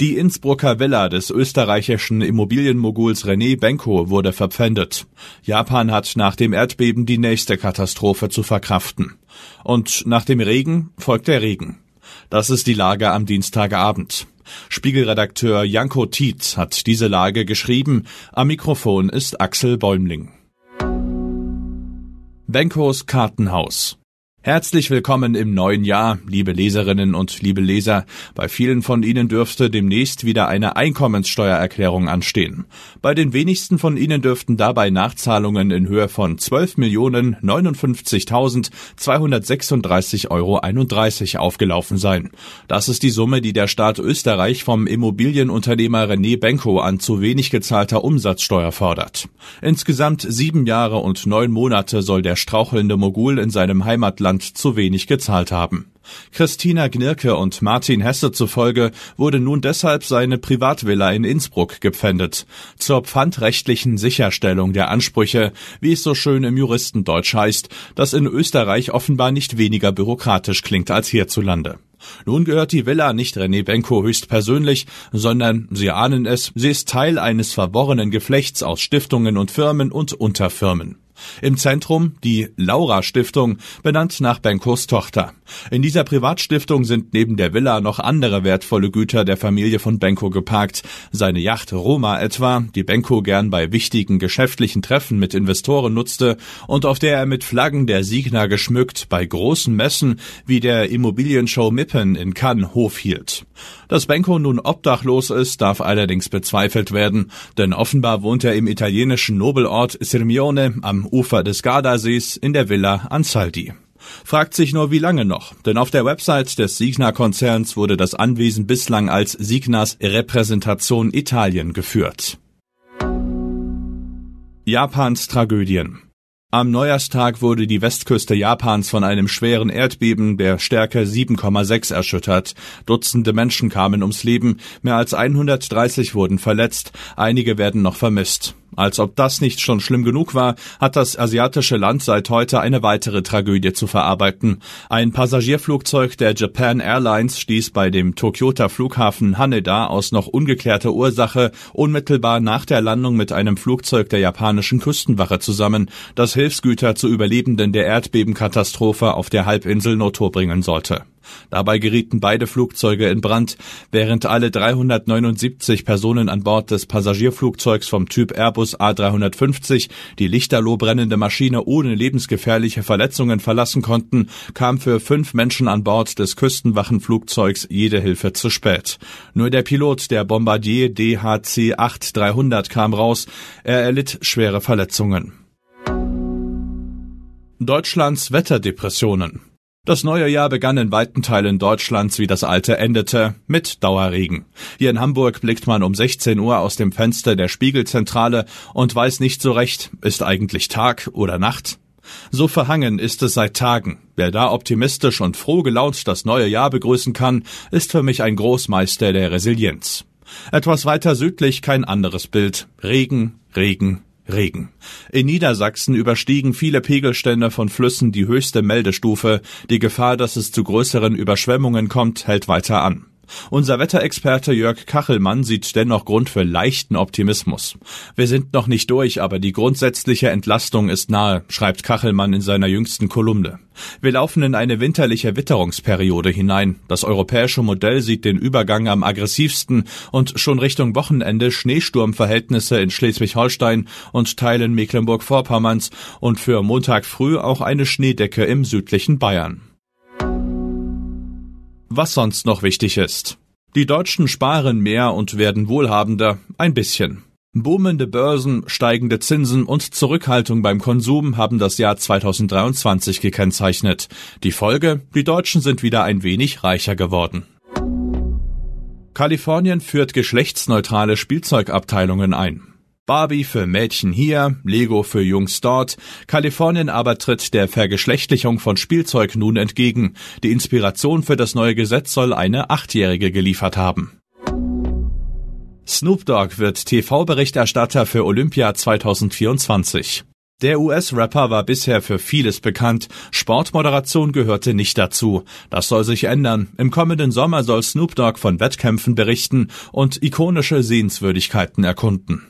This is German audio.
Die Innsbrucker Villa des österreichischen Immobilienmoguls René Benko wurde verpfändet. Japan hat nach dem Erdbeben die nächste Katastrophe zu verkraften. Und nach dem Regen folgt der Regen. Das ist die Lage am Dienstagabend. Spiegelredakteur Janko Tietz hat diese Lage geschrieben. Am Mikrofon ist Axel Bäumling. Benkos Kartenhaus Herzlich willkommen im neuen Jahr, liebe Leserinnen und liebe Leser. Bei vielen von Ihnen dürfte demnächst wieder eine Einkommenssteuererklärung anstehen. Bei den wenigsten von Ihnen dürften dabei Nachzahlungen in Höhe von 12.059.236,31 Euro aufgelaufen sein. Das ist die Summe, die der Staat Österreich vom Immobilienunternehmer René Benko an zu wenig gezahlter Umsatzsteuer fordert. Insgesamt sieben Jahre und neun Monate soll der strauchelnde Mogul in seinem Heimatland Deutschland zu wenig gezahlt haben. Christina Gnirke und Martin Hesse zufolge wurde nun deshalb seine Privatvilla in Innsbruck gepfändet. Zur pfandrechtlichen Sicherstellung der Ansprüche, wie es so schön im Juristendeutsch heißt, das in Österreich offenbar nicht weniger bürokratisch klingt als hierzulande. Nun gehört die Villa nicht René Benko höchstpersönlich, sondern, Sie ahnen es, sie ist Teil eines verworrenen Geflechts aus Stiftungen und Firmen und Unterfirmen. Im Zentrum die Laura Stiftung, benannt nach Benkos Tochter. In dieser Privatstiftung sind neben der Villa noch andere wertvolle Güter der Familie von Benko geparkt. Seine Yacht Roma etwa, die Benko gern bei wichtigen geschäftlichen Treffen mit Investoren nutzte und auf der er mit Flaggen der Signa geschmückt bei großen Messen wie der Immobilienshow Mippen in Cannes Hof hielt. Dass Benko nun obdachlos ist, darf allerdings bezweifelt werden, denn offenbar wohnt er im italienischen Nobelort Sirmione am Ufer des Gardasees in der Villa Ansaldi. Fragt sich nur, wie lange noch, denn auf der Website des Signa-Konzerns wurde das Anwesen bislang als Signas Repräsentation Italien geführt. Japans Tragödien am Neujahrstag wurde die Westküste Japans von einem schweren Erdbeben der Stärke 7,6 erschüttert. Dutzende Menschen kamen ums Leben, mehr als 130 wurden verletzt, einige werden noch vermisst. Als ob das nicht schon schlimm genug war, hat das asiatische Land seit heute eine weitere Tragödie zu verarbeiten. Ein Passagierflugzeug der Japan Airlines stieß bei dem Tokyoter Flughafen Haneda aus noch ungeklärter Ursache unmittelbar nach der Landung mit einem Flugzeug der japanischen Küstenwache zusammen, das Hilfsgüter zu Überlebenden der Erdbebenkatastrophe auf der Halbinsel Noto bringen sollte. Dabei gerieten beide Flugzeuge in Brand, während alle 379 Personen an Bord des Passagierflugzeugs vom Typ Airbus A350 die lichterloh brennende Maschine ohne lebensgefährliche Verletzungen verlassen konnten, kam für fünf Menschen an Bord des Küstenwachenflugzeugs jede Hilfe zu spät. Nur der Pilot der Bombardier DHC 8300 kam raus, er erlitt schwere Verletzungen. Deutschlands Wetterdepressionen das neue Jahr begann in weiten Teilen Deutschlands wie das alte endete, mit Dauerregen. Hier in Hamburg blickt man um 16 Uhr aus dem Fenster der Spiegelzentrale und weiß nicht so recht, ist eigentlich Tag oder Nacht? So verhangen ist es seit Tagen. Wer da optimistisch und froh gelaunt das neue Jahr begrüßen kann, ist für mich ein Großmeister der Resilienz. Etwas weiter südlich kein anderes Bild. Regen, Regen, Regen. In Niedersachsen überstiegen viele Pegelstände von Flüssen die höchste Meldestufe. Die Gefahr, dass es zu größeren Überschwemmungen kommt, hält weiter an. Unser Wetterexperte Jörg Kachelmann sieht dennoch Grund für leichten Optimismus. Wir sind noch nicht durch, aber die grundsätzliche Entlastung ist nahe, schreibt Kachelmann in seiner jüngsten Kolumne. Wir laufen in eine winterliche Witterungsperiode hinein. Das europäische Modell sieht den Übergang am aggressivsten und schon Richtung Wochenende Schneesturmverhältnisse in Schleswig-Holstein und Teilen Mecklenburg-Vorpommerns und für Montag früh auch eine Schneedecke im südlichen Bayern was sonst noch wichtig ist. Die Deutschen sparen mehr und werden wohlhabender, ein bisschen. Boomende Börsen, steigende Zinsen und Zurückhaltung beim Konsum haben das Jahr 2023 gekennzeichnet. Die Folge, die Deutschen sind wieder ein wenig reicher geworden. Kalifornien führt geschlechtsneutrale Spielzeugabteilungen ein. Barbie für Mädchen hier, Lego für Jungs dort. Kalifornien aber tritt der Vergeschlechtlichung von Spielzeug nun entgegen. Die Inspiration für das neue Gesetz soll eine Achtjährige geliefert haben. Snoop Dogg wird TV-Berichterstatter für Olympia 2024. Der US-Rapper war bisher für vieles bekannt. Sportmoderation gehörte nicht dazu. Das soll sich ändern. Im kommenden Sommer soll Snoop Dogg von Wettkämpfen berichten und ikonische Sehenswürdigkeiten erkunden.